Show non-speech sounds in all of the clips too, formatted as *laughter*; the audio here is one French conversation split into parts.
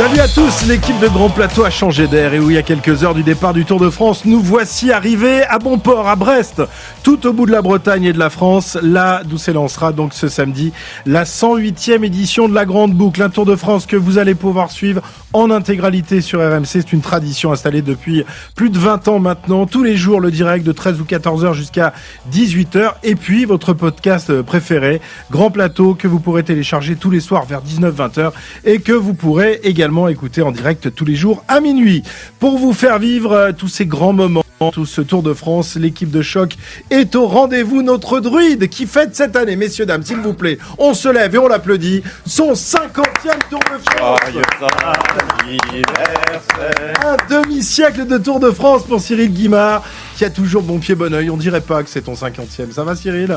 Salut à tous, l'équipe de Grand Plateau a changé d'air. Et oui, à quelques heures du départ du Tour de France, nous voici arrivés à Bonport, à Brest, tout au bout de la Bretagne et de la France, là d'où s'élancera donc ce samedi la 108e édition de la Grande Boucle, un Tour de France que vous allez pouvoir suivre en intégralité sur RMC, c'est une tradition installée depuis plus de 20 ans maintenant, tous les jours le direct de 13 ou 14 heures jusqu'à 18 heures. Et puis votre podcast préféré, Grand Plateau, que vous pourrez télécharger tous les soirs vers 19-20 heures et que vous pourrez également écouter en direct tous les jours à minuit. Pour vous faire vivre euh, tous ces grands moments, tout ce Tour de France, l'équipe de choc est au rendez-vous. Notre druide qui fête cette année, messieurs, dames, s'il vous plaît, on se lève et on l'applaudit, son 50e Tour de France. Un demi-siècle de Tour de France pour Cyril Guimard, qui a toujours bon pied, bon oeil. On dirait pas que c'est ton 50e. Ça va, Cyril?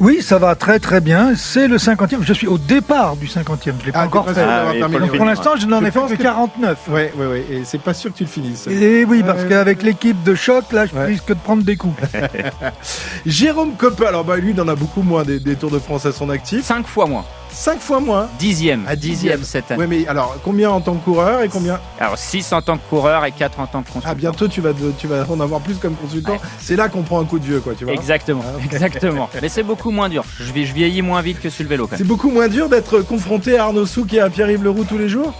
Oui, ça va très très bien. C'est le 50e. Je suis au départ du 50e. Je l'ai pas Ah, encore fait. oui, le Pour l'instant, je n'en ai fait que que- 49. Oui, oui, oui. Et c'est pas sûr que tu le finisses. Et oui, parce Ouais. qu'avec l'équipe de choc, là, je Ouais. risque de prendre des coups. *laughs* Jérôme Coppel, alors bah lui, il en a beaucoup moins des, des Tours de France à son actif. 5 fois moins. Cinq fois moins. Dixième. À dixième dixième. cette année. Ouais, mais alors, combien en tant que coureur et combien Alors 6 en tant que coureur et 4 en tant que consultant. Ah, bientôt, tu vas, de- tu vas en avoir plus comme consultant. Ouais. C'est là qu'on prend un coup de vieux, quoi, tu vois. Exactement, Ah, exactement. Mais c'est beaucoup moins dur. Je, je vieillis moins vite que sur le vélo quand C'est beaucoup moins dur d'être confronté à Arnaud Souk et à Pierre-Yves Leroux tous les jours?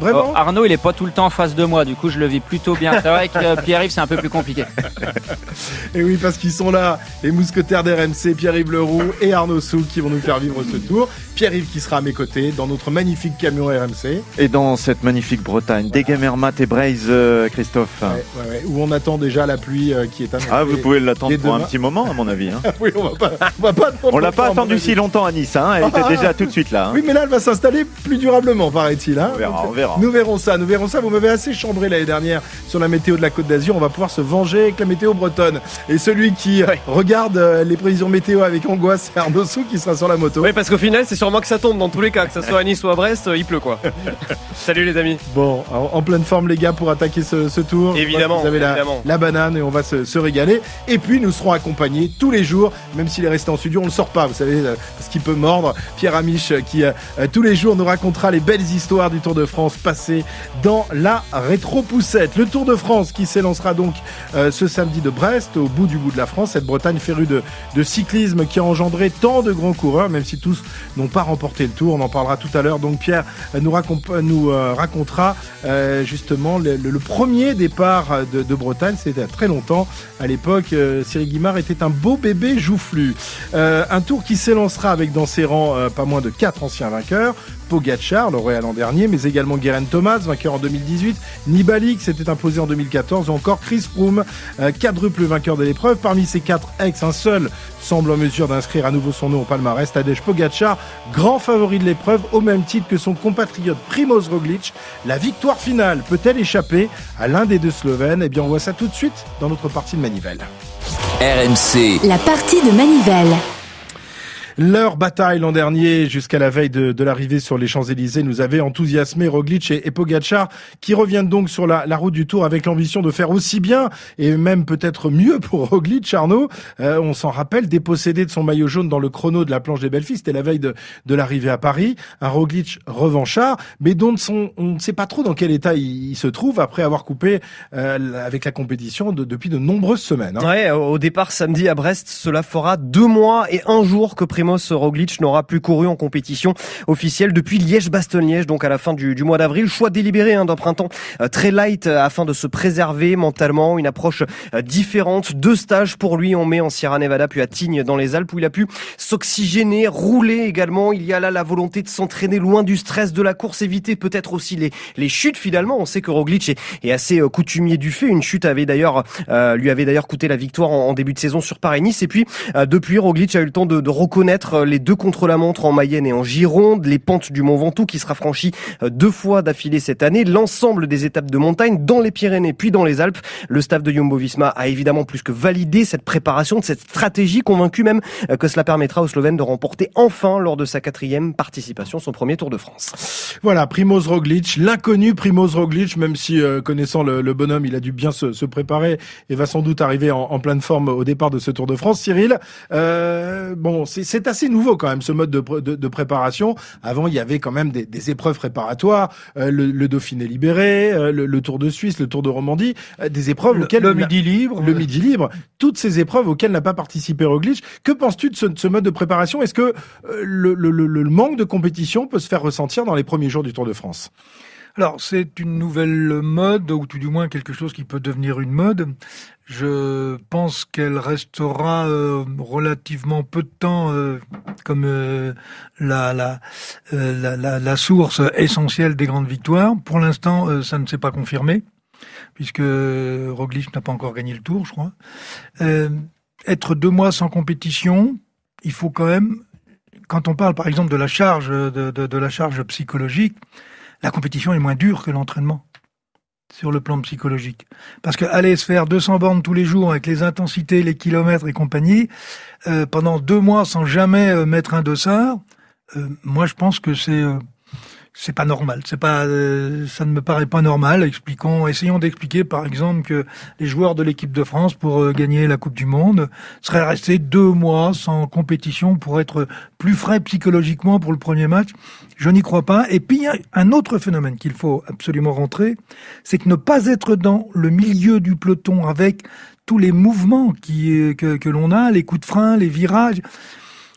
Vraiment Oh, Arnaud, il est pas tout le temps en face de moi, du coup je le vis plutôt bien. C'est vrai que euh, Pierre-Yves, c'est un peu plus compliqué. *laughs* Et oui, parce qu'ils sont là, les mousquetaires d'RMC, Pierre-Yves Leroux et Arnaud Souk qui vont nous faire vivre ce tour. Pierre-Yves qui sera à mes côtés dans notre magnifique camion RMC. Et dans cette magnifique Bretagne, des Gamermat et Braise, euh, Christophe. Ouais, ouais, ouais, où on attend déjà la pluie euh, qui est annoncée. Ah, vous pouvez l'attendre pour un petit moment, à mon avis. hein. *laughs* oui, on va pas, on va pas attendre On l'a pas attendu si longtemps à Nice, hein. elle était *laughs* déjà tout de suite là. hein. Oui, mais là, elle va s'installer plus durablement, paraît-il. hein. On verra, Donc, on verra. Nous verrons ça, nous verrons ça. Vous m'avez assez chambré l'année dernière sur la météo de la Côte d'Azur. On va pouvoir se venger avec la météo bretonne. Et celui qui euh, regarde euh, les prévisions météo avec angoisse, c'est Arnaud Souk qui sera sur la moto. Oui, parce qu'au final, c'est sûrement que ça tombe dans tous les cas, que ça soit à Nice ou à Brest, euh, il pleut quoi. *laughs* Salut les amis. Bon, en, pleine forme, les gars, pour attaquer ce, ce tour. Évidemment, Vous avez la, évidemment. la banane et on va se, se régaler. Et puis, nous serons accompagnés tous les jours, même s'il est resté en studio, on le sort pas, vous savez, parce qu'il peut mordre. Pierre Amiche, qui euh, tous les jours nous racontera les belles histoires du Tour de France passées dans la rétro-poussette. Le Tour de France qui s'élancera donc euh, ce samedi de Brest, au bout du bout de la France, cette Bretagne férue de, cyclisme qui a engendré tant de grands coureurs, même si tous n'ont pas remporté le Tour. On en parlera tout à l'heure. Donc, Pierre euh, nous, euh, racontera justement le, premier départ de, Bretagne. C'était très longtemps. À l'époque, Cyril Guimard était un beau bébé joufflu. Un tour qui s'élancera avec dans ses rangs pas moins de quatre anciens vainqueurs. Pogacar, lauréat l'an dernier, mais également Guerin Thomas, vainqueur en 2018, Nibali qui s'était imposé en 2014, ou encore Chris Froome, euh, quadruple vainqueur de l'épreuve. Parmi ces quatre ex, un seul semble en mesure d'inscrire à nouveau son nom au palmarès, Tadej Pogacar, grand favori de l'épreuve, au même titre que son compatriote Primoz Roglic. La victoire finale peut-elle échapper à l'un des deux Slovènes? Eh bien, on voit ça tout de suite dans notre partie de Manivelle. RMC. La partie de Manivelle. Leur bataille l'an dernier, jusqu'à la veille de, de l'arrivée sur les Champs-Élysées, nous avait enthousiasmé Roglic et, et qui reviennent donc sur la, la route du Tour avec l'ambition de faire aussi bien et même peut-être mieux pour Roglic. Arnaud, Euh, on s'en rappelle, dépossédé de son maillot jaune dans le chrono de la planche des belles filles, c'était la veille de, de l'arrivée à Paris. Un Roglic revanchard, mais dont on ne sait pas trop dans quel état il, il se trouve après avoir coupé euh, avec la compétition de- depuis de nombreuses semaines. hein. Ouais, au départ samedi à Brest, cela fera deux mois et un jour que Roglic n'aura plus couru en compétition officielle depuis Liège-Bastogne-Liège, donc à la fin du, mois d'avril. Choix délibéré hein, d'un printemps euh, très light euh, afin de se préserver mentalement, une approche euh, différente. Deux stages pour lui, on met en Sierra Nevada puis à Tignes dans les Alpes où il a pu s'oxygéner, rouler également. Il y a là la volonté de s'entraîner loin du stress de la course, éviter peut-être aussi les, les chutes finalement. On sait que Roglic est, est assez coutumier du fait. Une chute avait d'ailleurs lui avait d'ailleurs coûté la victoire en, début de saison sur Paris-Nice. Et puis depuis, Roglic a eu le temps de reconnaître connaître les deux contre-la-montre en Mayenne et en Gironde, les pentes du Mont Ventoux qui sera franchi deux fois d'affilée cette année, l'ensemble des étapes de montagne dans les Pyrénées puis dans les Alpes. Le staff de Jumbo-Visma a évidemment plus que validé cette préparation, cette stratégie, convaincu même que cela permettra aux Slovènes de remporter enfin lors de sa quatrième participation son premier Tour de France. Voilà, Primoz Roglic, l'inconnu Primoz Roglic, même si euh, connaissant le, bonhomme, il a dû bien se, préparer et va sans doute arriver en, pleine forme au départ de ce Tour de France. Cyril, euh, bon, c'est assez nouveau quand même ce mode de, de, de, préparation. Avant, il y avait quand même des, des épreuves préparatoires, euh, le, le, Dauphiné libéré, euh, le, le, Tour de Suisse, le Tour de Romandie, euh, des épreuves le, auxquelles le Midi libre, le Midi libre, toutes ces épreuves auxquelles n'a pas participé Roglic. Que penses-tu de ce, de ce, mode de préparation? Est-ce que le manque de compétition peut se faire ressentir dans les premiers jours du Tour de France? Alors, c'est une nouvelle mode, ou tout du moins quelque chose qui peut devenir une mode. Je pense qu'elle restera euh, relativement peu de temps euh, comme euh, la, la, la, la, la, source essentielle des grandes victoires. Pour l'instant, ça ne s'est pas confirmé, puisque Roglic n'a pas encore gagné le tour, je crois. être deux mois sans compétition, il faut quand même, quand on parle par exemple de la charge, de, de, de la charge psychologique, la compétition est moins dure que l'entraînement sur le plan psychologique. Parce que aller se faire 200 bornes tous les jours avec les intensités, les kilomètres et compagnie, euh, pendant deux mois sans jamais euh, mettre un dossard, euh, moi je pense que c'est c'est pas normal. C'est pas, euh, ça ne me paraît pas normal. Expliquons, essayons d'expliquer par exemple que les joueurs de l'équipe de France pour euh, gagner la Coupe du Monde seraient restés deux mois sans compétition pour être plus frais psychologiquement pour le premier match. Je n'y crois pas. Et puis il y a un autre phénomène qu'il faut absolument rentrer, c'est que ne pas être dans le milieu du peloton avec tous les mouvements qui, que, que l'on a, les coups de frein, les virages.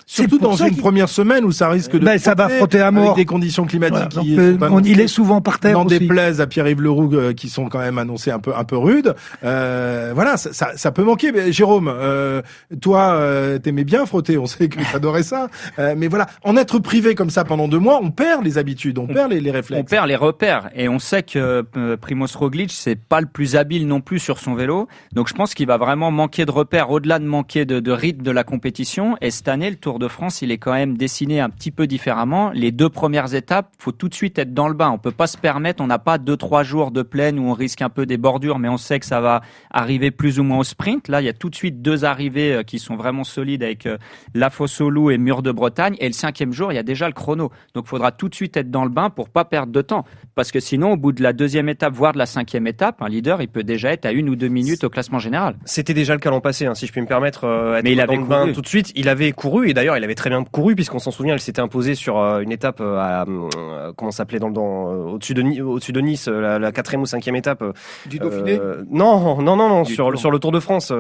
Surtout dans une première semaine où ça risque de ben, ça va frotter à mort avec des conditions climatiques voilà, qui euh, on, il est souvent par terre dans aussi. des plaises à Pierre-Yves Leroux euh, qui sont quand même annoncées un peu un peu rudes. Euh, voilà, ça, ça, ça, peut manquer. Mais, Jérôme, euh, toi, euh, t'aimais bien frotter, on sait que *laughs* t'adorais ça. Euh, mais voilà, en être privé comme ça pendant deux mois, on perd les habitudes, on, on perd les, les, réflexes, on perd les repères. Et on sait que euh, Primoz Roglic c'est pas le plus habile non plus sur son vélo. Donc je pense qu'il va vraiment manquer de repères au-delà de manquer de, de rythme de la compétition. Et cette année, le Tour de France, il est quand même dessiné un petit peu différemment. Les deux premières étapes, faut tout de suite être dans le bain. On peut pas se permettre, on n'a pas deux trois jours de plaine où on risque un peu des bordures, mais on sait que ça va arriver plus ou moins au sprint. Là, il y a tout de suite deux arrivées euh, qui sont vraiment solides avec euh, La Fosse au Loup et Mur de Bretagne. Et le cinquième jour, il y a déjà le chrono. Donc, il faudra tout de suite être dans le bain pour pas perdre de temps. Parce que sinon, au bout de la deuxième étape, voire de la cinquième étape, un leader, il peut déjà être à une ou deux minutes au classement général. C'était déjà le cas l'an passé, hein, si je puis me permettre. Euh, mais il avait couru. tout de suite. Il avait couru et d'ailleurs, il avait très bien couru puisqu'on s'en souvient, elle s'était imposée sur euh, une étape euh, à, euh, comment s'appelait dans, dans au-dessus de au-dessus de Nice, la, la, quatrième ou cinquième étape. Du Dauphiné? Non, non, non, non, sur le sur le Tour de France.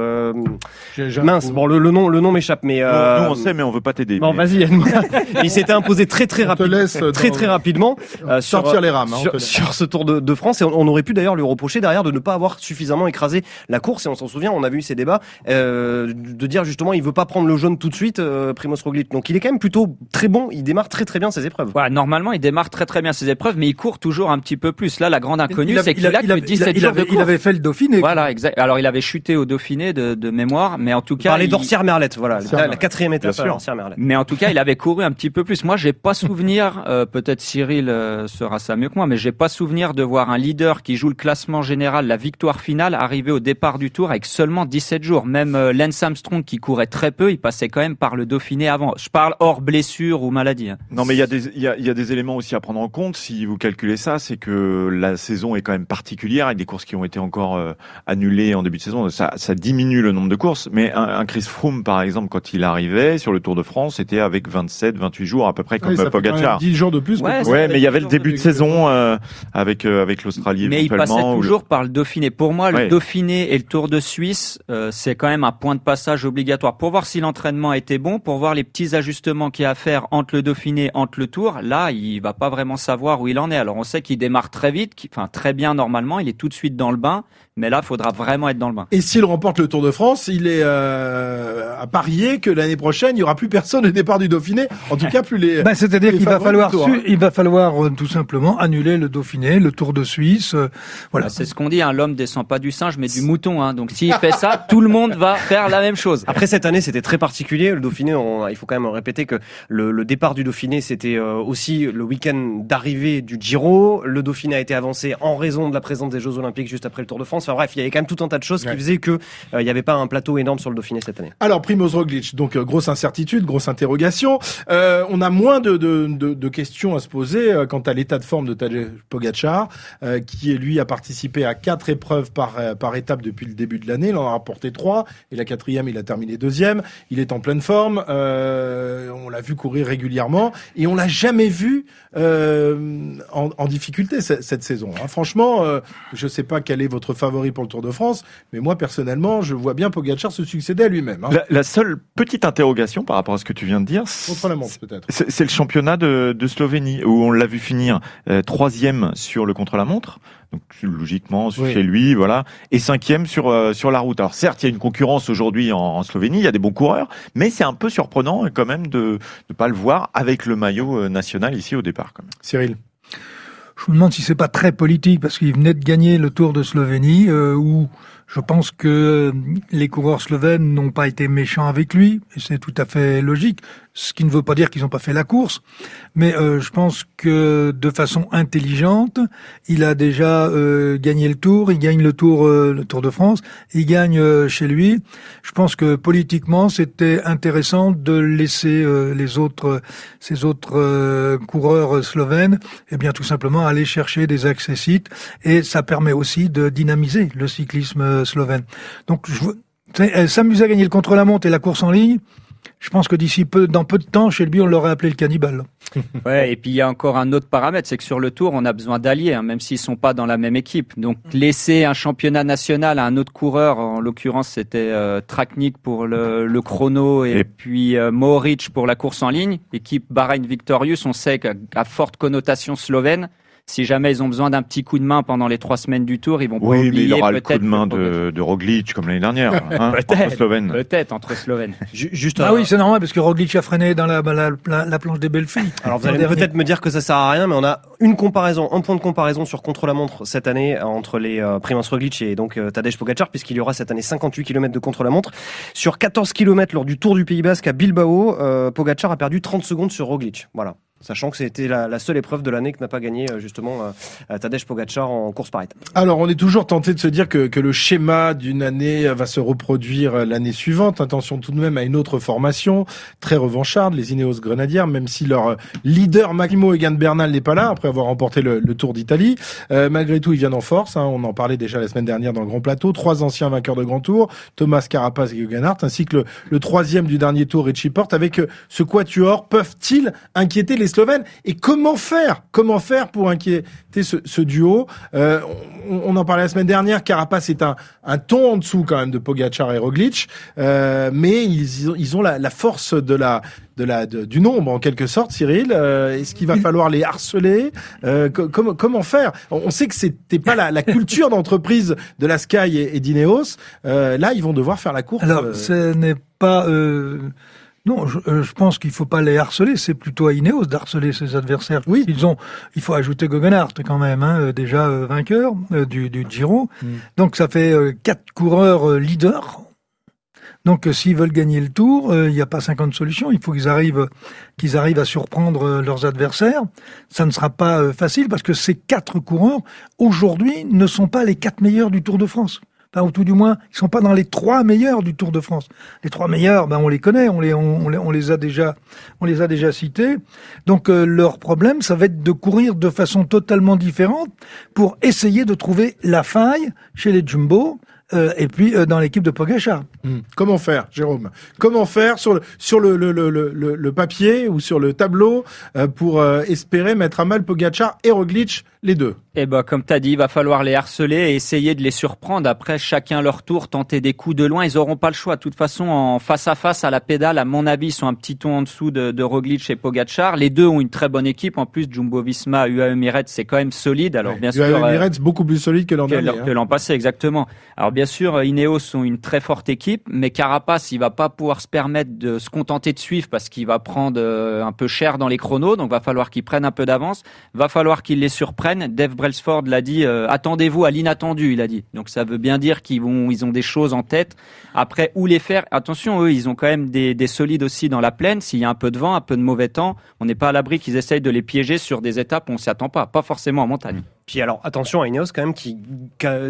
mince, bon le, le nom le nom m'échappe, mais nous, nous, on sait, mais on veut pas t'aider. Bon, vas-y. *laughs* il s'était imposé très très rapidement, très très rapidement sortir sur, les rames hein, sur, sur, ce Tour de, de, France et on, aurait pu d'ailleurs lui reprocher derrière de ne pas avoir suffisamment écrasé la course et on s'en souvient, on a vu ces débats euh, de dire justement il veut pas prendre le jaune tout de suite, euh, Primoz Roglic. Donc il est quand même plutôt très bon, il démarre très très bien ses épreuves. Voilà, normalement, il démarre très très bien ses épreuves, mais il court toujours un petit peu plus. Là, la grande inconnue, c'est qu'il a, que 17 il, jours de course. Il avait fait le Dauphiné. Voilà, exact. Alors, il avait chuté au Dauphiné de, de mémoire, mais en tout cas. Il... d'Orsière Merlette, voilà, la, la, quatrième étape. Mais en tout cas, il avait couru un petit peu plus. Moi, j'ai pas souvenir, euh, peut-être Cyril euh, sera ça mieux que moi, mais j'ai pas souvenir de voir un leader qui joue le classement général, la victoire finale, arriver au départ du tour avec seulement 17 jours. Même euh, Lance Armstrong, qui courait très peu, il passait quand même par le Dauphiné avant. Je parle hors blessure ou maladie. Hein. Non, mais il y a des il y a, y a, des éléments aussi à prendre en compte si vous calculez ça, c'est que la saison est quand même particulière avec des courses qui ont été encore euh, annulées en début de saison. Ça, ça diminue le nombre de courses, mais un, un, Chris Froome par exemple quand il arrivait sur le Tour de France, c'était avec 27, 28 jours à peu près comme oui, Pogacar. 10 jours de plus. Ouais, ouais mais il y avait le début de saison euh, avec euh, avec l'Australie. Mais il passait toujours le... par le Dauphiné. Pour moi, le ouais. Dauphiné et le Tour de Suisse, euh, c'est quand même un point de passage obligatoire pour voir si l'entraînement était bon, pour voir les petits ajustements qu'il y a à faire entre le Dauphiné, entre le Tour. Là, il va pas vraiment savoir où il en est. Alors on sait qu'il démarre très vite, enfin très bien normalement, il est tout de suite dans le bain, mais là, il faudra vraiment être dans le bain. Et s'il remporte le Tour de France, il est euh, à parier que l'année prochaine, il y aura plus personne au départ du Dauphiné. En tout cas, plus les. Bah, C'est-à-dire qu'il va falloir, tour, hein. il va falloir euh, tout simplement annuler le Dauphiné, le Tour de Suisse. Euh, voilà. Bah, c'est ce qu'on dit. Hein, L'homme descend pas du singe, mais du mouton. Hein. Donc s'il fait ça, tout le monde va faire la même chose. Après cette année, c'était très particulier. Le Dauphiné, on, il faut quand même répéter que le, le départ du Dauphiné, c'était aussi le week-end d'arrivée du Giro. Le Dauphiné a été avancé en raison de la présence des Jeux Olympiques juste après le Tour de France. Enfin bref, il y avait quand même tout un tas de choses qui faisaient que il n'y avait pas un plateau énorme sur le Dauphiné cette année. Alors Primoz Roglic, donc grosse incertitude, grosse interrogation. on a moins de, de, de, de, questions à se poser quant à l'état de forme de Tadej Pogacar, qui lui a participé à quatre épreuves par par étape depuis le début de l'année. Il en a rapporté trois et la quatrième, il a terminé deuxième. Il est en pleine forme. Euh, on l'a vu courir régulièrement et on l'a jamais vu euh, en, en, difficulté cette, cette saison. Hein. Franchement, euh, je sais pas quel est votre favori pour le Tour de France, mais moi personnellement, je vois bien Pogacar se succéder à lui-même. Hein. La, la, seule petite interrogation par rapport à ce que tu viens de dire. C'est le championnat de, de, Slovénie où on l'a vu finir euh, troisième sur le contre-la-montre donc logiquement oui. chez lui, voilà, et cinquième sur euh, sur la route. Alors certes, il y a une concurrence aujourd'hui en, en, Slovénie, il y a des bons coureurs, mais c'est un peu surprenant quand même de ne pas le voir avec le maillot euh, national ici au départ. Quand même. Cyril. Je me demande si c'est pas très politique parce qu'il venait de gagner le Tour de Slovénie euh, où je pense que les coureurs slovènes n'ont pas été méchants avec lui, et c'est tout à fait logique ce qui ne veut pas dire qu'ils n'ont pas fait la course, mais euh, je pense que de façon intelligente, il a déjà euh, gagné le Tour, il gagne le Tour, euh, le Tour de France, il gagne euh, chez lui. Je pense que politiquement, c'était intéressant de laisser euh, les autres, ces autres coureurs slovènes, eh bien tout simplement aller chercher des accessites, et ça permet aussi de dynamiser le cyclisme slovène. Donc, je s'amuser à gagner le contre-la-montre et la course en ligne. Je pense que d'ici peu, dans peu de temps, chez lui, on l'aurait appelé le cannibale. *laughs* ouais, et puis il y a encore un autre paramètre, c'est que sur le tour, on a besoin d'alliés, hein, même s'ils sont pas dans la même équipe. Donc laisser un championnat national à un autre coureur, en l'occurrence c'était euh, Traknik pour le, le chrono et, et... puis euh, Mohoric pour la course en ligne, équipe Bahrain Victorious, on sait qu'à forte connotation slovène, si jamais ils ont besoin d'un petit coup de main pendant les trois semaines du tour, ils vont pas oui, oublier mais il aura le coup de main de, de Roglic comme l'année dernière, hein, *laughs* entre Slovènes. Peut-être entre Slovènes. *laughs* Juste ah oui, c'est normal parce que Roglic a freiné dans la, la, la, la planche des belles filles. Alors vous allez peut-être me dire que ça sert à rien, mais on a une comparaison, un point de comparaison sur contre-la-montre cette année entre les euh, Primoz Roglic et donc euh, Tadej Pogacar, puisqu'il y aura cette année 58 km de contre-la-montre. Sur 14 km lors du Tour du Pays Basque à Bilbao, euh, Pogacar a perdu 30 secondes sur Roglic. Voilà. Sachant que c'était la, la, seule épreuve de l'année que n'a pas gagné justement euh, Tadej Pogacar en course par étapes. Alors on est toujours tenté de se dire que, que le schéma d'une année va se reproduire l'année suivante. Attention tout de même à une autre formation très revancharde, les Ineos Grenadiers, même si leur leader Massimo Egan Bernal n'est pas là après avoir remporté le, le Tour d'Italie. Euh, malgré tout, ils viennent en force. Hein, on en parlait déjà la semaine dernière dans le Grand Plateau. Trois anciens vainqueurs de Grand Tour, Thomas Carapaz et Hugo ainsi que le, le, troisième du dernier Tour, Richie Porte. Avec ce quatuor, peuvent-ils inquiéter les Slovènes Et comment faire Comment faire pour inquiéter ce, ce duo euh, on, on, en parlait la semaine dernière. Carapaz est un, un ton en dessous quand même de Pogacar et Roglic, euh, mais ils, ils ont la, la, force de la de la de, du nombre en quelque sorte. Cyril, euh, est-ce qu'il va falloir les harceler euh, Comment comment faire? On sait que c'était pas la, la culture d'entreprise de la Sky et, et d'Ineos. Euh, là, ils vont devoir faire la course. Alors, ce n'est pas non, je, euh, je pense qu'il faut pas les harceler. C'est plutôt à Ineos d'harceler ses adversaires. Oui. Ils ont, il faut ajouter Guggenhardt quand même, hein, déjà euh, vainqueur euh, du, du, Giro. Mm. Donc ça fait euh, quatre coureurs euh, leaders. Donc s'ils veulent gagner le Tour, il n'y a pas 50 solutions. Il faut qu'ils arrivent, qu'ils arrivent à surprendre leurs adversaires. Ça ne sera pas facile parce que ces quatre coureurs aujourd'hui ne sont pas les quatre meilleurs du Tour de France enfin, ou tout du moins, ils sont pas dans les trois meilleurs du Tour de France. Les trois meilleurs, ben on les connaît, on les on, on les a déjà on les a déjà cités. Donc euh, leur problème, ça va être de courir de façon totalement différente pour essayer de trouver la faille chez les jumbo. Euh, et puis euh, dans l'équipe de Pogacar. Mmh. Comment faire, Jérôme? Comment faire sur le sur le, le, le, le, le papier ou sur le tableau euh, pour espérer mettre à mal Pogacar et Roglic les deux? Eh ben, comme tu as dit, il va falloir les harceler et essayer de les surprendre. Après, chacun leur tour, tenter des coups de loin. Ils auront pas le choix. De toute façon, en face à face à la pédale, à mon avis, ils sont un petit ton en dessous de, de Roglic et Pogacar. Les deux ont une très bonne équipe. En plus, Jumbo-Visma, UAE Emirates, c'est quand même solide. Alors, ouais, bien UAE sûr, Emirates, beaucoup plus solide que l'an dernier. Que l'an passé, exactement. Alors, bien sûr, Ineos sont une très forte équipe, mais Carapace, il va pas pouvoir se permettre de se contenter de suivre parce qu'il va prendre euh, un peu cher dans les chronos, donc va falloir qu'il prenne un peu d'avance, va falloir qu'il les surprenne. Dave Brailsford l'a dit, euh, attendez-vous à l'inattendu, il a dit. Donc ça veut bien dire qu'ils ont des choses en tête. Après, où les faire? Attention, eux, ils ont quand même des, des solides aussi dans la plaine. S'il y a un peu de vent, un peu de mauvais temps, on n'est pas à l'abri qu'ils essayent de les piéger sur des étapes où on s'y attend pas, pas forcément en montagne. Puis alors attention à Ineos quand même qui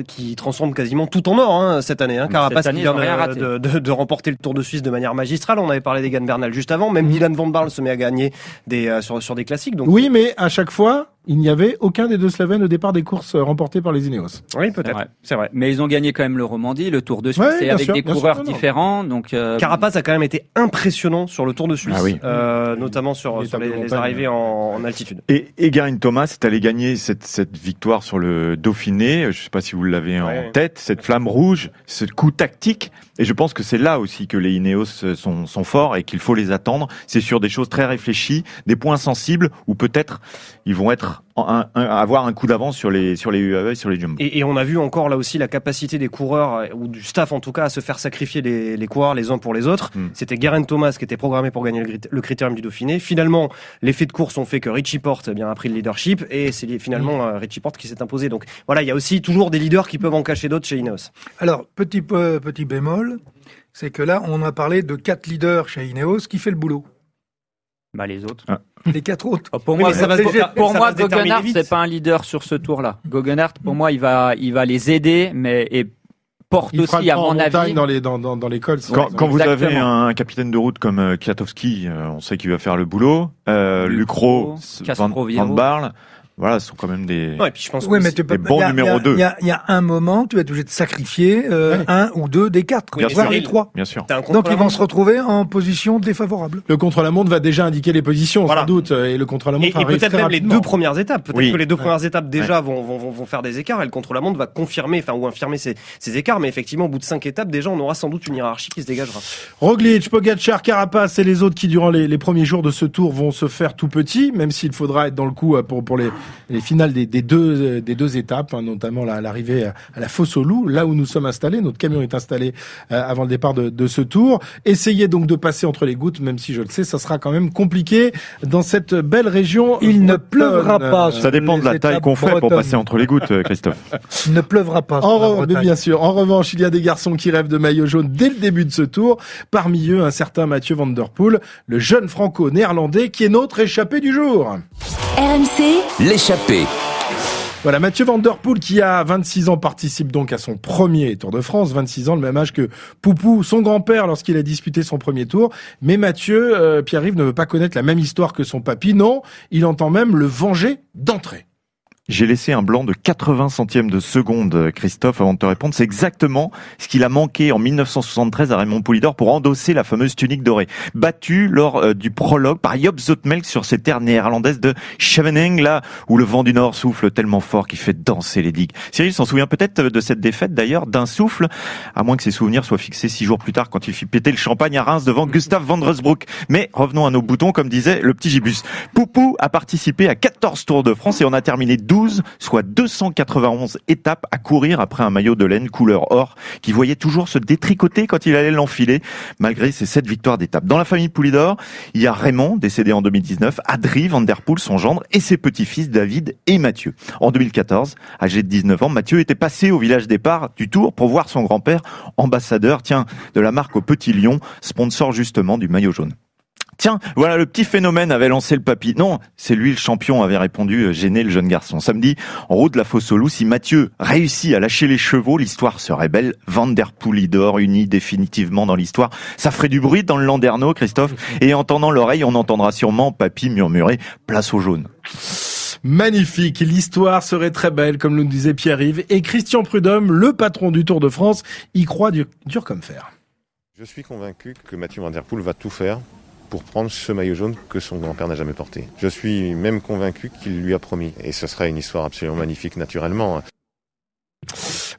qui transforme quasiment tout en or hein, cette année. Hein. Carapace année, qui vient de, raté. de, de, de remporter le Tour de Suisse de manière magistrale. On avait parlé d'Egan Bernal juste avant. Même Dylan Van Barle se met à gagner des euh, sur sur des classiques. Donc Oui, mais à chaque fois, il n'y avait aucun des deux Slovènes au départ des courses euh, remportées par les Ineos. oui peut-être. C'est vrai. Mais ils ont gagné quand même le Romandie, le Tour de Suisse, Ouais, et avec sûr, des sûr, coureurs différents. Donc, euh, Carapace a quand même été impressionnant sur le Tour de Suisse, Ah oui. euh, notamment sur, Les sur arrivées en, en altitude. Et Egarin Thomas est allé gagner cette, cette victoire sur le Dauphiné. Je ne sais pas si vous l'avez Ouais. en tête, cette flamme rouge, ce coup tactique. Et je pense que c'est là aussi que les Ineos sont, sont forts et qu'il faut les attendre. C'est sur des choses très réfléchies, des points sensibles où peut-être ils vont être en- un- un- avoir un coup d'avance sur les sur les UAE et sur les Jumbo. Et, et on a vu encore là aussi la capacité des coureurs euh, ou du staff en tout cas à se faire sacrifier les, les coureurs les uns pour les autres. Mm. C'était Garen Thomas qui était programmé pour gagner le, critérium du Dauphiné. Finalement, les faits de course ont fait que Richie Porte eh bien a pris le leadership et c'est finalement euh, Richie Porte qui s'est imposé. Donc voilà, il y a aussi toujours des leaders qui peuvent en cacher d'autres chez Ineos. Alors, petit, peu- petit bémol, c'est que là, on a parlé de quatre leaders chez Ineos qui fait le boulot. Bah, les autres. Les quatre autres. Pour Oui, moi, ça va se- pour, ça pour moi, c'est pas un leader sur ce tour-là. Guggenhardt, pour moi, il va, il va les aider, mais et porte Il aussi, à mon avis. dans les dans dans, dans les cols. Quand, quand vous avez un capitaine de route comme euh, Kwiatkowski, euh, on sait qu'il va faire le boulot. Euh, Lucro. Van, Van Barle, voilà, ce sont quand même des. Ouais, et puis je pense Oui, que mais tu des pas- bons il y a- numéro il y a- deux. Il y a, il y a un moment, tu vas être obligé de sacrifier euh, Ouais. un ou deux des quatre, Oui, voire mais les trois. Bien sûr. t'as un Donc ils vont se retrouver en position défavorable. Le contre-la-montre va déjà indiquer les positions, Voilà. sans doute, euh, et le contre-la-montre Et, et peut-être même les deux premières étapes. Peut-être Oui. que les deux premières étapes déjà vont, vont, vont, vont faire des écarts et le contre-la-montre va confirmer, enfin ou infirmer ces, ces écarts. Mais effectivement, au bout de cinq étapes, déjà, on aura sans doute une hiérarchie qui se dégagera. Roglic, Pogacar, Carapace et les autres qui, durant les, les premiers jours de ce tour, vont se faire tout petits, même s'il faudra être dans le coup euh, pour, pour les, les finales des, des deux, des deux étapes, hein, notamment la- l'arrivée à, à la fosse au loup, là où nous sommes installés. Notre camion est installé euh, avant le départ de, de ce tour. Essayez donc de passer entre les gouttes, même si je le sais, ça sera quand même compliqué dans cette belle région. Il ne pleuvra pas. Euh, Ça dépend de la taille qu'on fait pour passer entre les gouttes, euh, Christophe. Il *laughs* ne pleuvra pas. En bien sûr. En revanche, il y a des garçons qui rêvent de maillot jaune dès le début de ce tour. Parmi eux, un certain Mathieu Van Der Poel, le jeune franco-néerlandais qui est notre échappé du jour. RMC, Voilà, Mathieu Van Der qui a 26 ans participe donc à son premier Tour de France, 26 ans, le même âge que Poupou, son grand-père lorsqu'il a disputé son premier tour. Mais Mathieu, euh, Pierre-Yves ne veut pas connaître la même histoire que son papy, non, il entend même le venger d'entrée. J'ai laissé un blanc de 80 centièmes de seconde, Christophe, avant de te répondre. C'est exactement ce qu'il a manqué en 1973 à Raymond Poulidor pour endosser la fameuse tunique dorée. Battu lors euh, du prologue par Job Zoutmelk sur ces terres néerlandaises de Scheveningen, là où le vent du nord souffle tellement fort qu'il fait danser les digues. Cyril s'en souvient peut-être de cette défaite d'ailleurs, d'un souffle, à moins que ses souvenirs soient fixés six jours plus tard quand il fit péter le champagne à Reims devant Gustav van. Mais revenons à nos boutons, comme disait le petit Gibus. Poupou a participé à 14 Tours de France et on a terminé 12, soit 291 étapes à courir après un maillot de laine couleur or qui voyait toujours se détricoter quand il allait l'enfiler, malgré ses 7 victoires d'étape. Dans la famille Poulidor, il y a Raymond, décédé en 2019, Adri Van Der Poel, son gendre, et ses petits-fils David et Mathieu. En 2014, âgé de 19 ans, Mathieu était passé au village départ du Tour pour voir son grand-père, ambassadeur, tiens, de la marque au Petit Lion, sponsor justement du maillot jaune. Tiens, voilà, le petit phénomène avait lancé le papy. Non, c'est lui le champion, avait répondu, euh, gêné le jeune garçon. Samedi, en route de la fosse au loup, si Mathieu réussit à lâcher les chevaux, l'histoire serait belle. Van der uni définitivement dans l'histoire. Ça ferait du bruit dans le Landerneau, Christophe. *laughs* Et en tendant l'oreille, on entendra sûrement papy murmurer, place au jaune. Magnifique, l'histoire serait très belle, comme nous disait Pierre-Yves. Et Christian Prudhomme, le patron du Tour de France, y croit dur, dur comme fer. Je suis convaincu que Mathieu Van Der Poel va tout faire pour prendre ce maillot jaune que son grand-père n'a jamais porté. Je suis même convaincu qu'il lui a promis. Et ce sera une histoire absolument magnifique naturellement.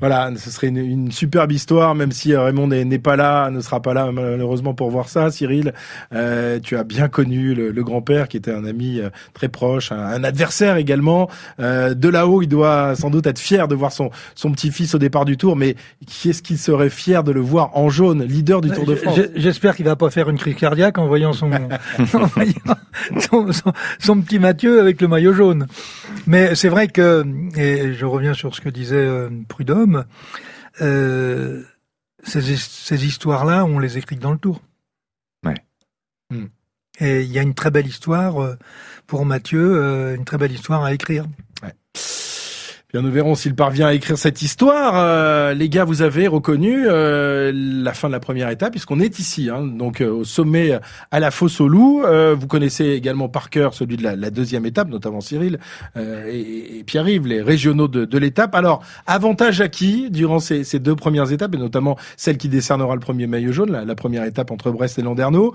Voilà, ce serait une, une, superbe histoire, même si Raymond n'est pas là, ne sera pas là malheureusement pour voir ça. Cyril, euh, tu as bien connu le, le grand-père qui était un ami euh, très proche, un, un adversaire également. Euh, de là-haut, il doit sans doute être fier de voir son, son petit-fils au départ du Tour, mais qui est-ce qu'il serait fier de le voir en jaune, leader du Tour de France J'espère qu'il va pas faire une crise cardiaque en voyant son, *laughs* son, son, son, petit Mathieu avec le maillot jaune. Mais c'est vrai que, et je reviens sur ce que disait euh, Prudhomme, euh, ces, ces histoires-là, on les écrit dans le Tour. Ouais. Hmm. Et il y a une très belle histoire euh, pour Mathieu, euh, une très belle histoire à écrire. Bien, nous verrons s'il parvient à écrire cette histoire. Euh, les gars, vous avez reconnu euh, la fin de la première étape, puisqu'on est ici, hein, donc euh, au sommet à la fosse au loup. vous connaissez également par cœur celui de la, la deuxième étape, notamment Cyril et, et Pierre-Yves, les régionaux de, de l'étape. Alors, avantage à qui durant ces, ces, deux premières étapes, et notamment celle qui décernera le premier maillot jaune, la, la première étape entre Brest et Landerneau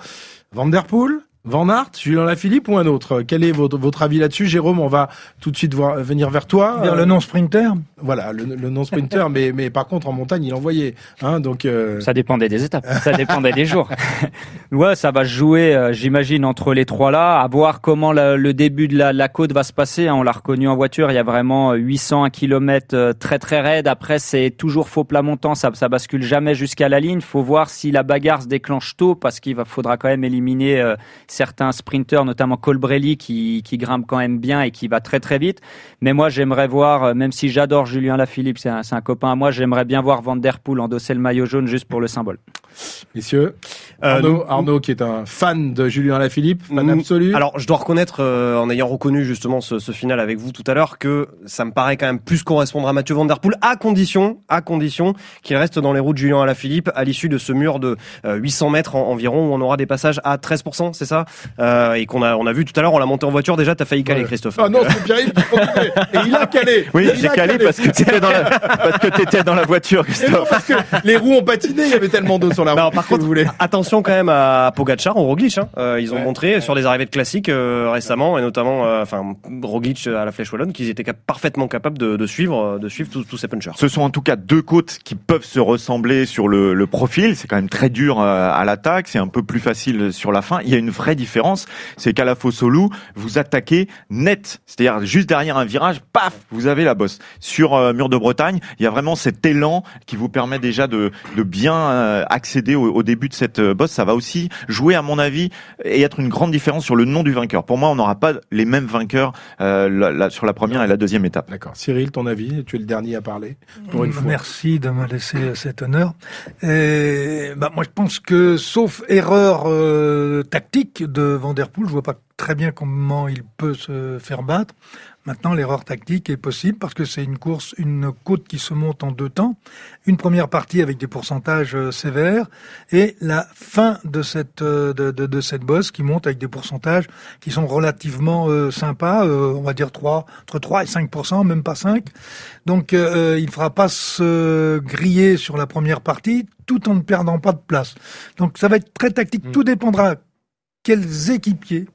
Van Der Poel Van Aert, Julien Lafilippe ou un autre? Quel est votre, votre avis là-dessus? Jérôme, on va tout de suite voir, venir vers toi. Vers le non-sprinter? Voilà, le, le non-sprinter, mais, mais par contre en montagne, il envoyait. Hein, donc, euh... Ça dépendait des étapes, ça dépendait des jours. *laughs* ouais, ça va se jouer, euh, j'imagine, entre les trois là, à voir comment la, le début de la, la, côte va se passer. Hein. On l'a reconnu en voiture, il y a vraiment 800 km euh, très très raide. Après, c'est toujours faux plat montant, ça, ça bascule jamais jusqu'à la ligne. faut voir si la bagarre se déclenche tôt, parce qu'il faudra quand même éliminer euh, certains sprinteurs, notamment Colbrelli, qui, qui grimpe quand même bien et qui va très très vite. Mais moi, j'aimerais voir, même si j'adore Julien Lafilippe, c'est un, un, copain à moi, j'aimerais bien voir Van Der Poel endosser le maillot jaune juste pour le symbole. Messieurs, Arnaud, euh, Arnaud qui est un fan de Julien Lafilippe, fan absolu. Alors, je dois reconnaître, euh, en ayant reconnu justement ce, ce, final avec vous tout à l'heure, que ça me paraît quand même plus correspondre à Mathieu Van Der Poel, à condition, à condition qu'il reste dans les roues de Julien Alaphilippe à l'issue de ce mur de euh, 800 mètres en, environ où on aura des passages à 13%, c'est ça? Euh, Et qu'on a, on a vu tout à l'heure, on l'a monté en voiture déjà, t'as failli caler, ouais. Christophe. Ah non, c'est Pierre Et il a calé. Oui, j'ai calé, calé, parce que t'étais dans la, parce que t'étais dans la voiture, Christophe. Non, parce que les roues ont patiné, il y avait tellement d'eau sur la route. Non, par contre, vous voulez. attention quand même à Pogacar, au Roglic. Hein. Euh, ils ont ouais, montré ouais. sur des arrivées de classiques euh, récemment, et notamment, euh, enfin, Roglic à la Flèche Wallonne, qu'ils étaient cap parfaitement capables de, de suivre, de suivre tous, tous ces punchers. Ce sont en tout cas deux côtes qui peuvent se ressembler sur le, le profil. C'est quand même très dur à l'attaque, c'est un peu plus facile sur la fin. Il y a une vraie différence, c'est qu'à la fosse au loup, vous attaquez net, c'est-à-dire juste derrière un virage, paf, vous avez la bosse. Sur euh, Mur de Bretagne, il y a vraiment cet élan qui vous permet déjà de, de bien euh, accéder au, au, début de cette euh, bosse. Ça va aussi jouer, à mon avis, et être une grande différence sur le nom du vainqueur. Pour moi, on n'aura pas les mêmes vainqueurs euh, la, la, sur la première et la deuxième étape. D'accord. Cyril, ton avis Tu es le dernier à parler. Pour une fois. Merci de me laisser cet honneur. Et, bah, moi, je pense que, sauf erreur euh, tactique de Van Der Poel, je vois pas très bien comment il peut se faire battre. Maintenant, l'erreur tactique est possible parce que c'est une course, une côte qui se monte en deux temps. Une première partie avec des pourcentages euh, sévères et la fin de cette euh, de, de, de, cette bosse qui monte avec des pourcentages qui sont relativement euh, sympas, euh, on va dire 3, entre 3 et 5% même pas 5. Donc, euh, il ne fera pas se griller sur la première partie tout en ne perdant pas de place. Donc, ça va être très tactique. Mmh. Tout dépendra quels équipiers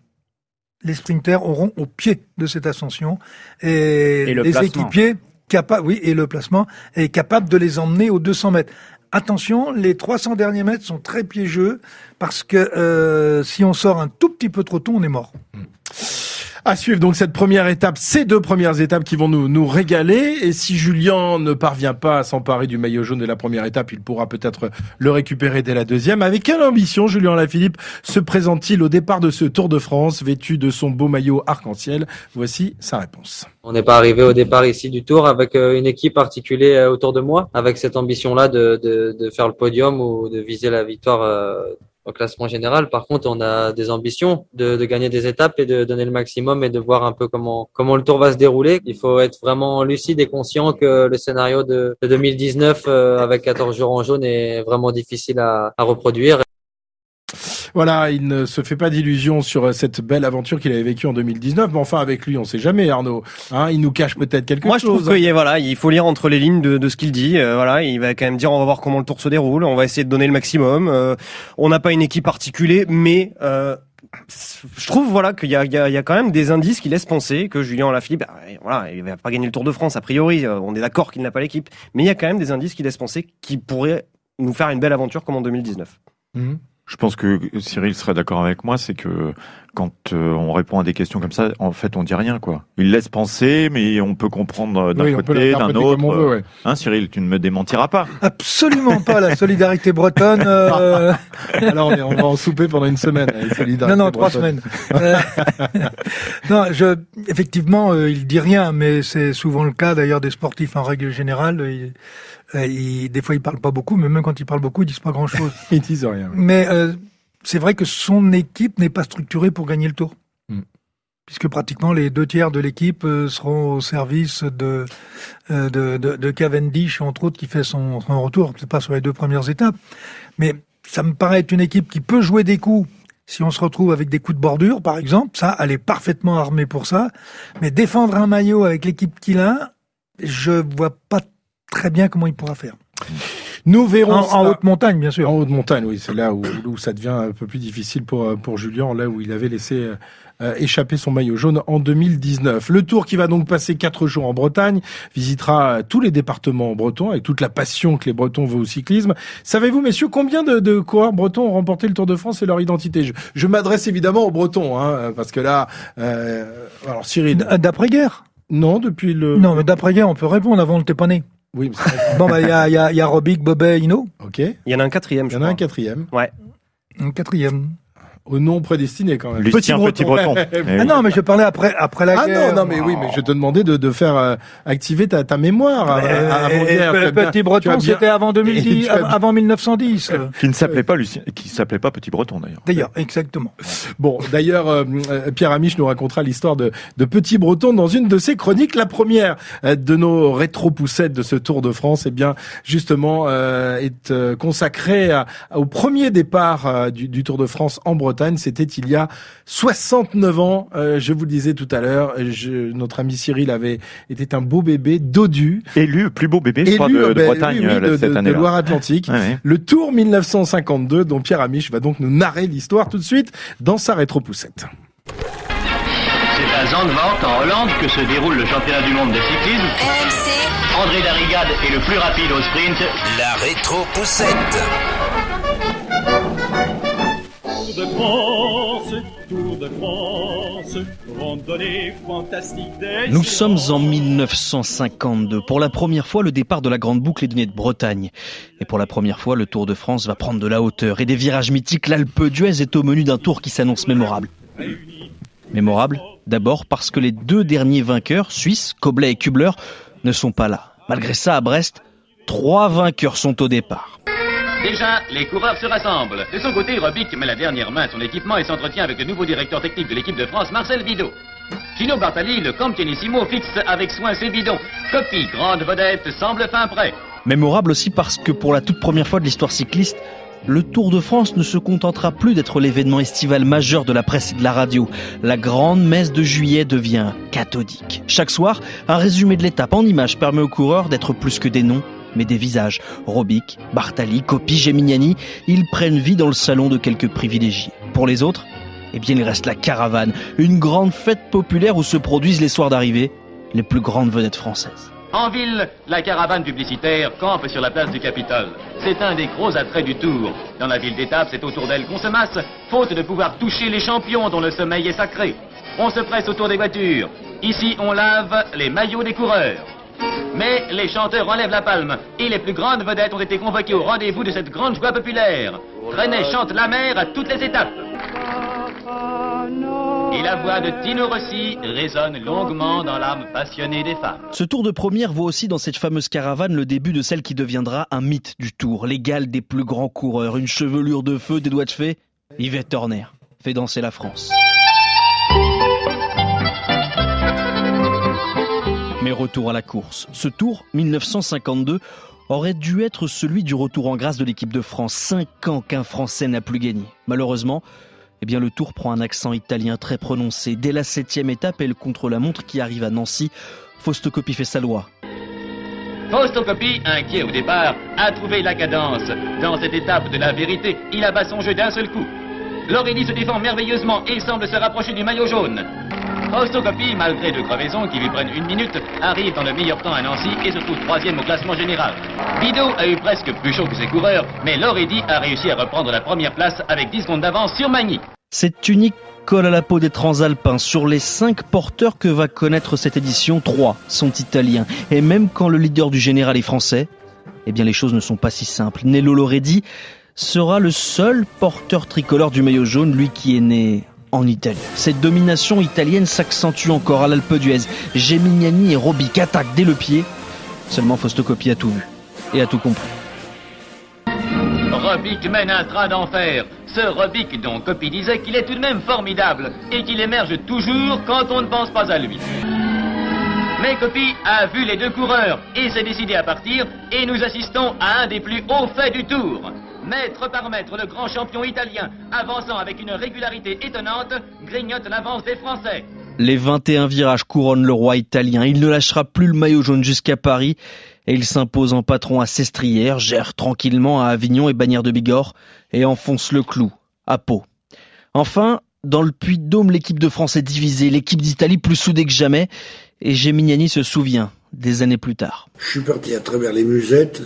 les sprinters auront au pied de cette ascension et, et les placement. équipiers capables, oui, et le placement est capable de les emmener aux 200 mètres. Attention, les 300 derniers mètres sont très piégeux parce que euh, si on sort un tout petit peu trop tôt, on est mort. Mmh. À suivre donc cette première étape, ces deux premières étapes qui vont nous, nous régaler. Et si Julien ne parvient pas à s'emparer du maillot jaune de la première étape, il pourra peut-être le récupérer dès la deuxième. Avec quelle ambition Julien Lafilippe se présente-t-il au départ de ce Tour de France, vêtu de son beau maillot arc-en-ciel? Voici sa réponse. On n'est pas arrivé au départ ici du Tour avec une équipe articulée autour de moi, avec cette ambition-là de, faire le podium ou de viser la victoire au classement général. Par contre, on a des ambitions de, gagner des étapes et de donner le maximum et de voir un peu comment comment le tour va se dérouler. Il faut être vraiment lucide et conscient que le scénario de, de 2019 euh, avec 14 jours en jaune est vraiment difficile à reproduire. Voilà, il ne se fait pas d'illusions sur cette belle aventure qu'il avait vécue en 2019. Mais enfin, avec lui, on sait jamais, Arnaud. Hein, il nous cache peut-être quelque Moi, chose. Moi, je trouve qu'il voilà, il faut lire entre les lignes de, de ce qu'il dit. Euh, voilà, il va quand même dire, on va voir comment le tour se déroule. On va essayer de donner le maximum. Euh, on n'a pas une équipe articulée, mais euh, je trouve voilà qu'il y a, il y, a, il y a quand même des indices qui laissent penser que Julien Alaphilippe, bah, voilà, il va pas gagner le Tour de France a priori. euh, On est d'accord qu'il n'a pas l'équipe, mais il y a quand même des indices qui laissent penser qu'il pourrait nous faire une belle aventure comme en 2019. Mhm. Je pense que Cyril serait d'accord avec moi, c'est que quand euh, on répond à des questions comme ça, en fait, on dit rien, quoi. Il laisse penser, mais on peut comprendre d'un Oui, on peut côté, d'un autre. comme on veut, ouais. Hein, Cyril, tu ne me démentiras pas. Absolument pas la solidarité bretonne. euh, *laughs* Alors, on, va en souper pendant une semaine. non, non, trois semaines. Euh, *laughs* non, je, effectivement, euh, il dit rien, mais c'est souvent le cas d'ailleurs des sportifs en règle générale. Ils- ils- des fois, ils parlent pas beaucoup, mais même quand ils parlent beaucoup, ils disent pas grand-chose. *laughs* Ils disent rien. Mais euh, c'est vrai que son équipe n'est pas structurée pour gagner le tour. Mm. Puisque pratiquement les deux tiers de l'équipe euh, seront au service de, euh, de, de, de Cavendish, entre autres, qui fait son, son retour, peut-être pas sur les deux premières étapes. Mais ça me paraît être une équipe qui peut jouer des coups si on se retrouve avec des coups de bordure, par exemple. Ça, elle est parfaitement armée pour ça. Mais défendre un maillot avec l'équipe qu'il a, je vois pas très bien comment il pourra faire. Nous verrons En, en haute montagne, bien sûr. En haute montagne, oui, c'est là où, où ça devient un peu plus difficile pour, euh, pour Julien, là où il avait laissé euh, euh, échapper son maillot jaune en 2019. Le tour qui va donc passer quatre jours en Bretagne visitera euh, tous les départements bretons avec toute la passion que les Bretons vont au cyclisme. Savez-vous, messieurs, combien de, de coureurs bretons ont remporté le Tour de France et leur identité? Je, je m'adresse évidemment aux Bretons, hein, parce que là, euh, alors Cyril, D'après-guerre? Non, depuis le... Non, mais d'après-guerre, on peut répondre avant le t'es pas né. Oui. Bon, bah, il y a, il y, a, il y a Robic, Bobet, Hino. ok. Il Il y en a un quatrième, je y en a un quatrième, Un quatrième. Au nom prédestiné quand même. Lucien Petit Breton. *laughs* Eh Ah non, mais je parlais après, après la Ah guerre. non, non, mais oui, mais je te demandais de, de faire euh, activer ta, ta mémoire euh, Euh, avant et- et bien- Petit Breton, bien- c'était avant et 2010, *laughs* tu as bien- avant 1910. euh, *laughs* Qui ne s'appelait pas Lucien, qui s'appelait pas Petit Breton d'ailleurs. D'ailleurs, exactement. Bon, d'ailleurs, euh, euh, Pierre Amiche nous racontera l'histoire de, de Petit Breton dans une de ses chroniques. La première euh, de nos rétro-poussettes de ce Tour de France, eh bien, justement, euh, est euh, consacrée à- au premier départ euh, du, du Tour de France en Bretagne. C'était il y a 69 ans. Euh, je vous le disais tout à l'heure, je- notre ami Cyril avait était un beau bébé, dodu, Élu plus beau bébé, je crois, élu de, de ben, Bretagne oui, oui, euh, de, cette de année-là. Loire-Atlantique. Ouais, ouais. Le Tour 1952, dont Pierre Amiche va donc nous narrer l'histoire tout de suite dans sa rétro-poussette. C'est à Zandvoort, en Hollande, que se déroule le championnat du monde de cyclisme. RMC, André Darrigade est le plus rapide au sprint. la rétro-poussette. Tour de France, Tour de France, randonnée fantastique des Nous sommes en 1952. Pour la première fois, le départ de la Grande Boucle est donné de Bretagne. Et pour la première fois, le Tour de France va prendre de la hauteur. Et des virages mythiques, l'Alpe d'Huez est au menu d'un tour qui s'annonce mémorable. Mémorable, d'abord parce que les deux derniers vainqueurs, Suisses, Koblet et Kubler, ne sont pas là. Malgré ça, à Brest, trois vainqueurs sont au départ. Déjà, les coureurs se rassemblent. De son côté, Robic met la dernière main à son équipement et s'entretient avec le nouveau directeur technique de l'équipe de France, Marcel Bidot. Gino Bartali, le campionissimo, fixe avec soin ses bidons. Copie, grande vedette, semble fin prêt. Mémorable aussi parce que pour la toute première fois de l'histoire cycliste, le Tour de France ne se contentera plus d'être l'événement estival majeur de la presse et de la radio. La grande messe de juillet devient cathodique. Chaque soir, un résumé de l'étape en images permet aux coureurs d'être plus que des noms, mais des visages. Robic, Bartali, Coppi, Gemignani, ils prennent vie dans le salon de quelques privilégiés. Pour les autres, eh bien il reste la caravane, une grande fête populaire où se produisent les soirs d'arrivée les plus grandes vedettes françaises. En ville, la caravane publicitaire campe sur la place du Capitole. C'est un des gros attraits du Tour. Dans la ville d'étape, c'est autour d'elle qu'on se masse, faute de pouvoir toucher les champions dont le sommeil est sacré. On se presse autour des voitures. Ici, on lave les maillots des coureurs. Mais les chanteurs enlèvent la palme et les plus grandes vedettes ont été convoquées au rendez-vous de cette grande joie populaire. Trenet chante la mer à toutes les étapes. Et la voix de Tino Rossi résonne longuement dans l'âme passionnée des femmes. Ce tour de première voit aussi dans cette fameuse caravane le début de celle qui deviendra un mythe du tour, l'égal des plus grands coureurs, une chevelure de feu, des doigts de fée. Yvette Horner fait danser la France. Mais retour à la course. Ce tour, 1952, aurait dû être celui du retour en grâce de l'équipe de France. Cinq ans qu'un Français n'a plus gagné. Malheureusement, eh bien, le tour prend un accent italien très prononcé. Dès la septième étape et le contre-la-montre qui arrive à Nancy, Fausto Coppi fait sa loi. Fausto Coppi, inquiet au départ, a trouvé la cadence. Dans cette étape de la vérité, il abat son jeu d'un seul coup. Lorédi se défend merveilleusement et semble se rapprocher du maillot jaune. Fausto Coppi, malgré deux crevaisons qui lui prennent une minute, arrive dans le meilleur temps à Nancy et se trouve troisième au classement général. Bido a eu presque plus chaud que ses coureurs, mais Lorédi a réussi à reprendre la première place avec 10 secondes d'avance sur Magny. Cette unique colle à la peau des transalpins. Sur les cinq porteurs que va connaître cette édition, trois sont italiens. Et même quand le leader du général est français, eh bien les choses ne sont pas si simples. Nello Loreddi sera le seul porteur tricolore du maillot jaune, lui qui est né en Italie. Cette domination italienne s'accentue encore à l'Alpe d'Huez. Gemignani et Robic attaquent dès le pied. Seulement Fausto Coppi a tout vu et a tout compris. Robic mène un train d'enfer. Ce Robic dont Coppi disait qu'il est tout de même formidable et qu'il émerge toujours quand on ne pense pas à lui. Mais Coppi a vu les deux coureurs et s'est décidé à partir et nous assistons à un des plus hauts faits du tour. Mètre par mètre, le grand champion italien, avançant avec une régularité étonnante, grignote l'avance des Français. Les 21 virages couronnent le roi italien. Il ne lâchera plus le maillot jaune jusqu'à Paris et il s'impose en patron à Sestrières, gère tranquillement à Avignon et Bagnères de Bigorre et enfonce le clou à Pau. Enfin, dans le Puy-de-Dôme, l'équipe de France est divisée, l'équipe d'Italie plus soudée que jamais et Gemignani se souvient des années plus tard. Je suis parti à travers les musettes,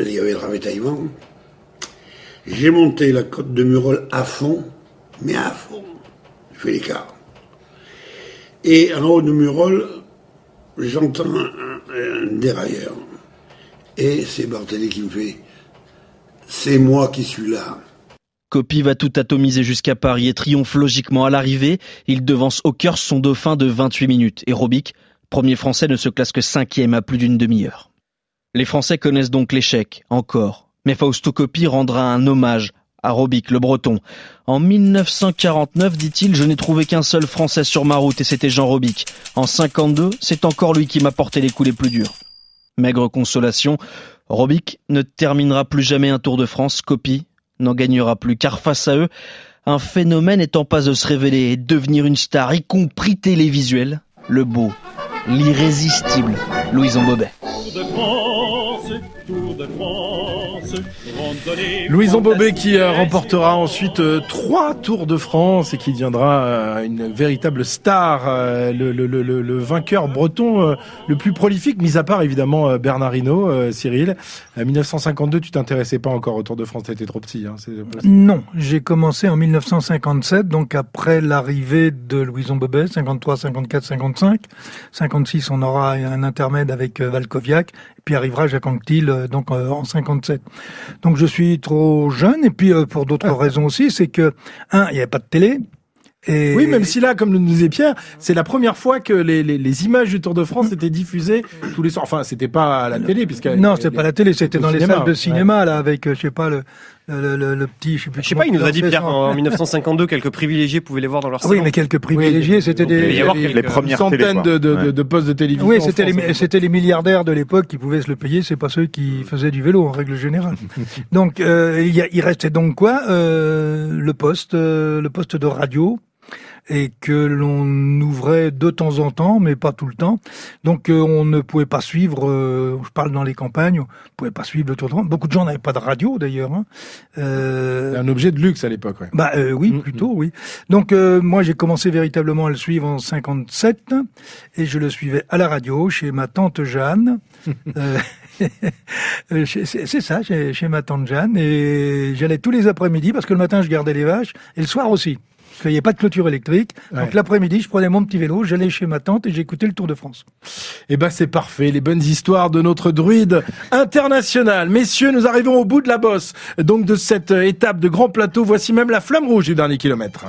il y avait le ravitaillement. J'ai monté la côte de Murol à fond, mais à fond. J'ai fait l'écart. Et en haut de Murol, j'entends un, dérailleur. Et c'est Barthélémy qui me fait C'est moi qui suis là. Copy va tout atomiser jusqu'à Paris et triomphe logiquement à l'arrivée. Il devance Hawkers son dauphin de 28 minutes. Et Robic, premier français, ne se classe que cinquième à plus d'une demi-heure. Les Français connaissent donc l'échec, encore. Mais Fausto Coppi rendra un hommage à Robic, le breton. En 1949, dit-il, je n'ai trouvé qu'un seul Français sur ma route et c'était Jean Robic. En 52, c'est encore lui qui m'a porté les coups les plus durs. Maigre consolation, Robic ne terminera plus jamais un Tour de France, Coppi n'en gagnera plus, car face à eux, un phénomène est en passe de se révéler et de devenir une star, y compris télévisuelle, le beau, l'irrésistible Louison Bobet. Louison Bobet qui euh, remportera ensuite euh, trois Tours de France et qui deviendra euh, une véritable star, le, le, le, le, vainqueur breton le plus prolifique, mis à part évidemment Bernard Hinault, Cyril. En 1952, tu t'intéressais pas encore au Tour de France, t'étais trop petit. Hein, Non, j'ai commencé en 1957, donc après l'arrivée de Louison Bobet, 53, 54, 55. 56, on aura un intermède avec Valkoviak, puis arrivera Jacques Anquetil, euh, donc euh, en 57. Donc je suis trop jeune, et puis euh, pour d'autres raisons aussi, c'est que, un, il n'y avait pas de télé, et... Oui, même si là, comme le disait Pierre, c'est la première fois que les, les, les images du Tour de France étaient diffusées tous les soirs. Enfin, c'était pas à la télé, puisque Non, c'était pas la télé, c'était dans les cinéma, salles de ouais. cinéma, là, avec, je sais pas, le, le, le, le petit, je sais plus. Je sais pas, il nous a dit Pierre en 1952 quelques privilégiés pouvaient les voir dans leur salon. Oui, mais quelques privilégiés, c'était des, des- Les premières centaines télé, de, de, de, Ouais. de postes de télévision. Oui, c'était les, c'était les milliardaires de l'époque qui pouvaient se le payer, c'est pas ceux qui faisaient du vélo en règle générale. *laughs* donc, euh, il, y a- il restait donc quoi Euh, Le poste, euh, le poste de radio et que l'on ouvrait de temps en temps, mais pas tout le temps. Donc euh, on ne pouvait pas suivre, euh, je parle dans les campagnes, on ne pouvait pas suivre le Tour de France. Beaucoup de gens n'avaient pas de radio d'ailleurs. Hein. Euh, un objet de luxe à l'époque. Ouais. bah euh, oui, plutôt oui. Donc euh, moi j'ai commencé véritablement à le suivre en 57 et je le suivais à la radio chez ma tante Jeanne. *laughs* Euh, *laughs* c'est c'est ça, chez, chez ma tante Jeanne et j'allais tous les après-midi parce que le matin je gardais les vaches et le soir aussi. Parce qu'il n'y avait pas de clôture électrique. Ouais. Donc l'après-midi, je prenais mon petit vélo, j'allais chez ma tante et j'écoutais le Tour de France. Eh ben c'est parfait, les bonnes histoires de notre druide international. Messieurs, nous arrivons au bout de la bosse. Donc de cette étape de grand plateau, voici même la flamme rouge du dernier kilomètre.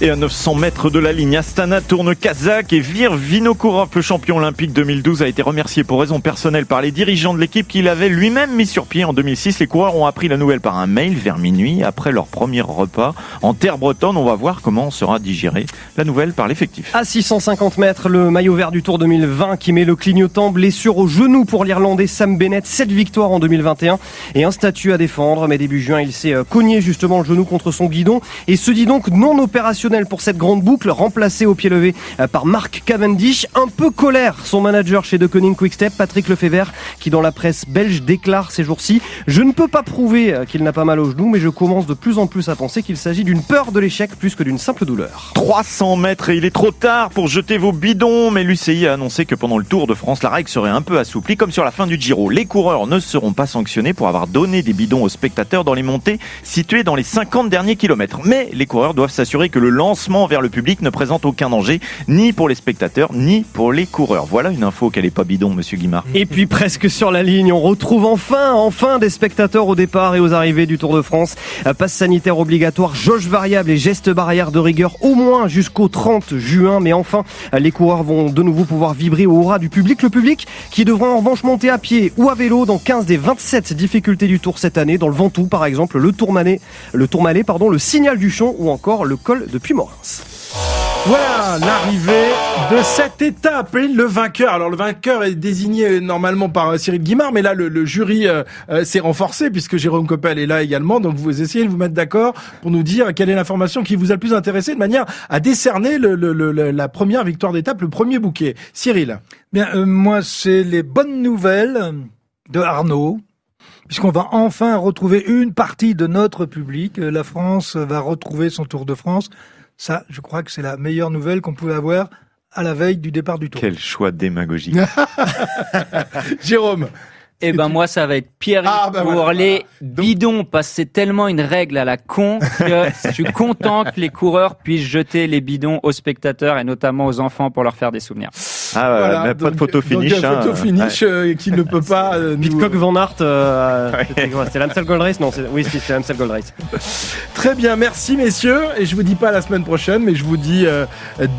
Et à 900 mètres de la ligne, Astana tourne Kazakh et Vir Vinokourov, le champion olympique 2012, a été remercié pour raison personnelle par les dirigeants de l'équipe qu'il avait lui-même mis sur pied en 2006. Les coureurs ont appris la nouvelle par un mail vers minuit après leur premier repas en terre bretonne. On va voir comment sera digérée la nouvelle par l'effectif. À 650 mètres, le maillot vert du Tour 2020 qui met le clignotant, blessure au genou pour l'Irlandais Sam Bennett, 7 victoires en 2021 et un statut à défendre. Mais début juin, il s'est euh, cogné justement le genou contre son guidon et se dit donc non opérationnel opérationnel pour cette grande boucle, remplacé au pied levé euh, par Mark Cavendish. Un peu colère, son manager chez De Koning Quickstep, Patrick Lefebvre, qui dans la presse belge déclare ces jours-ci Je ne peux pas prouver euh, qu'il n'a pas mal au genou, mais je commence de plus en plus à penser qu'il s'agit d'une peur de l'échec plus que d'une simple douleur. 300 mètres et il est trop tard pour jeter vos bidons, mais l'UCI a annoncé que pendant le Tour de France, la règle serait un peu assouplie, comme sur la fin du Giro. Les coureurs ne seront pas sanctionnés pour avoir donné des bidons aux spectateurs dans les montées situées dans les 50 derniers kilomètres. Mais les coureurs doivent s'assurer que le lancement vers le public ne présente aucun danger, ni pour les spectateurs, ni pour les coureurs. Voilà une info qu'elle est pas bidon, monsieur Guimard. Et puis presque sur la ligne, on retrouve enfin, enfin des spectateurs au départ et aux arrivées du Tour de France. Passe sanitaire obligatoire, jauge variable et gestes barrières de rigueur au moins jusqu'au 30 juin. Mais enfin, les coureurs vont de nouveau pouvoir vibrer au aura du public. Le public qui devra en revanche monter à pied ou à vélo dans 15 des 27 difficultés du Tour cette année. Dans le Ventoux par exemple, le Tourmalet, le le Signal du Champ ou encore le col de Voilà l'arrivée de cette étape et le vainqueur. Alors le vainqueur est désigné euh, normalement par euh, Cyril Guimard, mais là le, le jury euh, euh, s'est renforcé puisque Jérôme Coppel est là également. Donc vous essayez de vous mettre d'accord pour nous dire quelle est l'information qui vous a le plus intéressé de manière à décerner le, le- le- la première victoire d'étape, le premier bouquet. Cyril. Bien, euh, moi, c'est les bonnes nouvelles de Arnaud, puisqu'on va enfin retrouver une partie de notre public. Euh, La France va retrouver son Tour de France. Ça, je crois que c'est la meilleure nouvelle qu'on pouvait avoir à la veille du départ du Tour. Quel choix démagogique. *laughs* Jérôme. Eh ben moi ça va être Pierre Ah, pour voilà. les bidons parce que c'est tellement une règle à la con que *laughs* je suis content que les coureurs puissent jeter les bidons aux spectateurs et notamment aux enfants pour leur faire des souvenirs. Ah, Voilà, mais pas de donc- photo donc, finish. euh, hein. photo finish euh, qui ne peut pas euh, *laughs* Pitcock Van euh, *laughs* quoi C'était l'Amstel Gold Race? Non, c'est- oui, c'est c'est l'Amstel Gold Race. *laughs* Très bien, merci messieurs. Et je vous dis pas la semaine prochaine, mais je vous dis euh,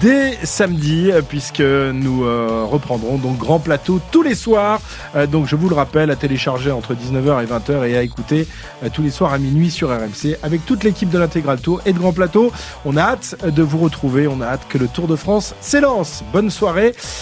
dès samedi, euh, puisque nous euh, reprendrons donc grand plateau tous les soirs. Euh, donc je vous le rappelle, à télécharger entre 19h et 20h et à écouter euh, tous les soirs à minuit sur RMC avec toute l'équipe de l'intégral tour et de grand plateau. On a hâte de vous retrouver, on a hâte que le Tour de France s'élance. Bonne soirée